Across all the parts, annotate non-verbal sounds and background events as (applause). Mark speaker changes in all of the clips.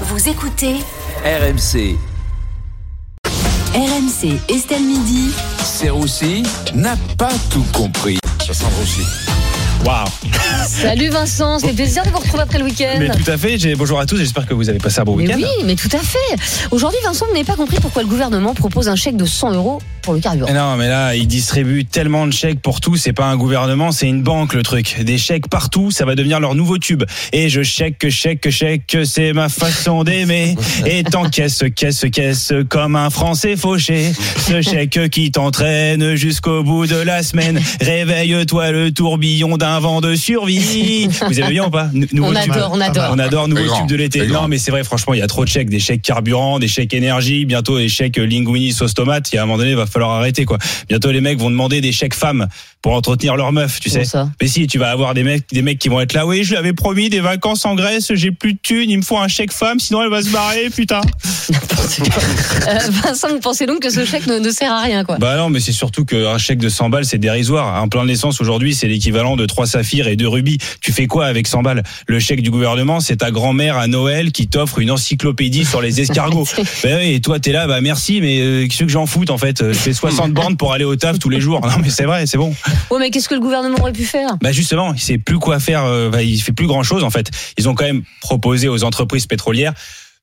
Speaker 1: Vous écoutez
Speaker 2: RMC,
Speaker 1: RMC Estelle Midi.
Speaker 2: Serroussi n'a pas tout compris.
Speaker 3: Waouh
Speaker 4: Salut Vincent, c'est plaisir de vous retrouver après le week-end.
Speaker 3: Mais tout à fait, j'ai- bonjour à tous, j'espère que vous avez passé un bon
Speaker 4: Mais
Speaker 3: week-end.
Speaker 4: oui, mais tout à fait. Aujourd'hui, Vincent, vous n'avez pas compris pourquoi le gouvernement propose un chèque de 100 euros pour le carburant.
Speaker 3: Mais non, mais là, ils distribuent tellement de chèques pour tout, c'est pas un gouvernement, c'est une banque le truc. Des chèques partout, ça va devenir leur nouveau tube. Et je chèque, que chèque, que chèque, que c'est ma façon d'aimer. (laughs) Et t'encaisse, caisse, caisse, comme un Français fauché. Ce chèque qui t'entraîne jusqu'au bout de la semaine. Réveille-toi le tourbillon d'un vent de survie. Vous avez bien ou pas? Nouveau
Speaker 4: On
Speaker 3: tube.
Speaker 4: adore, on adore.
Speaker 3: On adore nouveau
Speaker 2: grand,
Speaker 3: tube de l'été. Non, mais c'est vrai, franchement, il y a trop de chèques, des chèques carburant, des chèques énergie, bientôt des chèques linguini sauce tomate. Il y a un moment donné, il va falloir arrêter quoi. Bientôt les mecs vont demander des chèques femmes pour entretenir leur meuf, tu sais.
Speaker 4: Ça
Speaker 3: Mais si, tu vas avoir des mecs, des mecs qui vont être là. Oui, je lui avais promis des vacances en Grèce, j'ai plus de thunes, il me faut un chèque femme, sinon elle va se barrer, putain. (laughs)
Speaker 4: Euh, Vincent, vous pensez donc que ce chèque ne, ne sert à rien, quoi
Speaker 3: Bah non, mais c'est surtout qu'un chèque de 100 balles, c'est dérisoire. Un plein de l'essence aujourd'hui, c'est l'équivalent de 3 saphirs et 2 rubis. Tu fais quoi avec 100 balles? Le chèque du gouvernement, c'est ta grand-mère à Noël qui t'offre une encyclopédie sur les escargots. (laughs) bah oui, et toi, t'es là, bah merci, mais euh, qu'est-ce que j'en foute en fait? Je fais 60 bornes pour aller au taf tous les jours. Non, mais c'est vrai, c'est bon.
Speaker 4: Ouais, mais qu'est-ce que le gouvernement aurait pu faire?
Speaker 3: Bah justement, il sait plus quoi faire. euh, bah, il fait plus grand chose en fait. Ils ont quand même proposé aux entreprises pétrolières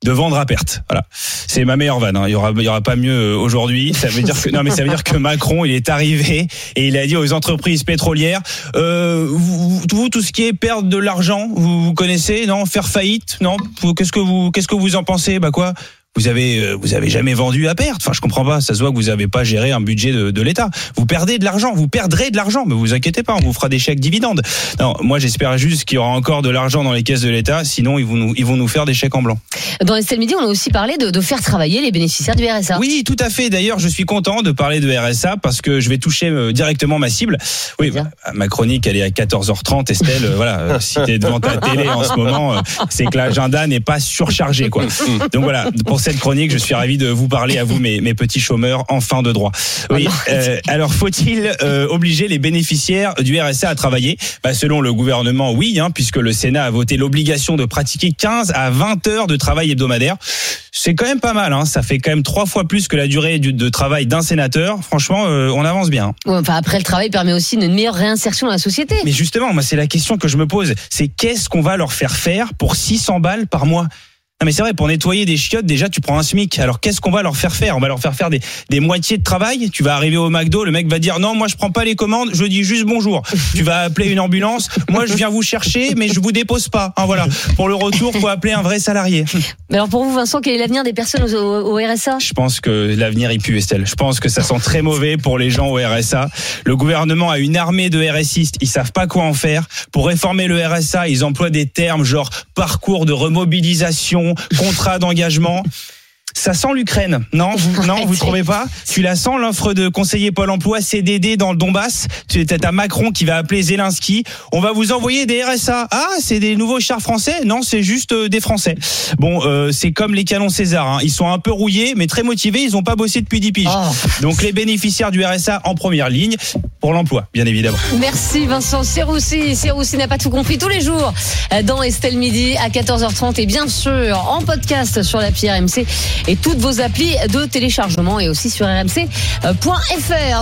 Speaker 3: de vendre à perte. Voilà, c'est ma meilleure vanne. hein. Il y aura, il y aura pas mieux euh, aujourd'hui. Ça veut dire que non, mais ça veut dire que Macron, il est arrivé et il a dit aux entreprises pétrolières, euh, vous, vous, tout ce qui est perdre de l'argent, vous, vous connaissez, non, faire faillite, non? Qu'est-ce que vous, qu'est-ce que vous en pensez? Bah quoi? Vous avez, euh, vous avez jamais vendu à perte. Enfin, je comprends pas. Ça se voit que vous avez pas géré un budget de, de l'État. Vous perdez de l'argent. Vous perdrez de l'argent. Mais vous inquiétez pas, on vous fera des chèques dividendes. Non, moi j'espère juste qu'il y aura encore de l'argent dans les caisses de l'État. Sinon, ils vont nous, ils vont nous faire des chèques en blanc.
Speaker 4: Dans Estelle Midi, on a aussi parlé de, de faire travailler les bénéficiaires du RSA.
Speaker 3: Oui, tout à fait. D'ailleurs, je suis content de parler de RSA parce que je vais toucher euh, directement ma cible. Oui, bah, ma chronique, elle est à 14h30. Estelle, euh, voilà, si t'es devant ta télé en ce moment, c'est que l'agenda n'est pas surchargé, quoi. Donc voilà, pour cette chronique, je suis ravi de vous parler à vous, mes, mes petits chômeurs en fin de droit. Oui. euh, alors, faut-il euh, obliger les bénéficiaires du RSA à travailler? Bah, Selon le gouvernement, oui, hein, puisque le Sénat a voté l'obligation de pratiquer 15 à 20 heures de travail hebdomadaire. C'est quand même pas mal, hein. ça fait quand même trois fois plus que la durée du- de travail d'un sénateur. Franchement, euh, on avance bien.
Speaker 4: Ouais, enfin, après, le travail permet aussi une meilleure réinsertion dans la société.
Speaker 3: Mais justement, moi, c'est la question que je me pose. C'est qu'est-ce qu'on va leur faire faire pour 600 balles par mois? Non mais c'est vrai, pour nettoyer des chiottes, déjà tu prends un SMIC. Alors qu'est-ce qu'on va leur faire faire? On va leur faire faire des, des moitiés de travail. Tu vas arriver au McDo, le mec va dire non, moi je prends pas les commandes, je dis juste bonjour. tu vas appeler une ambulance, moi je viens vous chercher, mais je vous dépose pas. Hein, voilà. Pour le retour, faut appeler un vrai salarié.
Speaker 4: Mais alors, pour vous, Vincent, quel est l'avenir des personnes au, au- au RSA
Speaker 3: Je pense que l'avenir il pue Estelle. Je pense que ça sent très mauvais pour les gens au RSA. Le gouvernement a une armée de RSistes, ils savent pas quoi en faire. Pour réformer le RSA, ils emploient des termes genre parcours de remobilisation, contrat d'engagement. Ça sent l'Ukraine, non vous, Non, vous trouvez pas Tu la sens l'offre de conseiller Pôle Emploi CDD dans le Donbass Tu as Macron qui va appeler Zelensky. On va vous envoyer des RSA. Ah, c'est des nouveaux chars français? Non, c'est juste euh, des Français. Bon, euh, c'est comme les canons César. hein. Ils sont un peu rouillés, mais très motivés. Ils ont pas bossé depuis 10 piges.
Speaker 4: Oh.
Speaker 3: Donc les bénéficiaires du RSA en première ligne pour l'emploi, bien évidemment.
Speaker 4: Merci Vincent Serroussi. Serroussi n'a pas tout compris tous les jours euh, dans Estelle Midi à 14h30 et bien sûr en podcast sur l'appli RMC et toutes vos applis de téléchargement et aussi sur rmc.fr.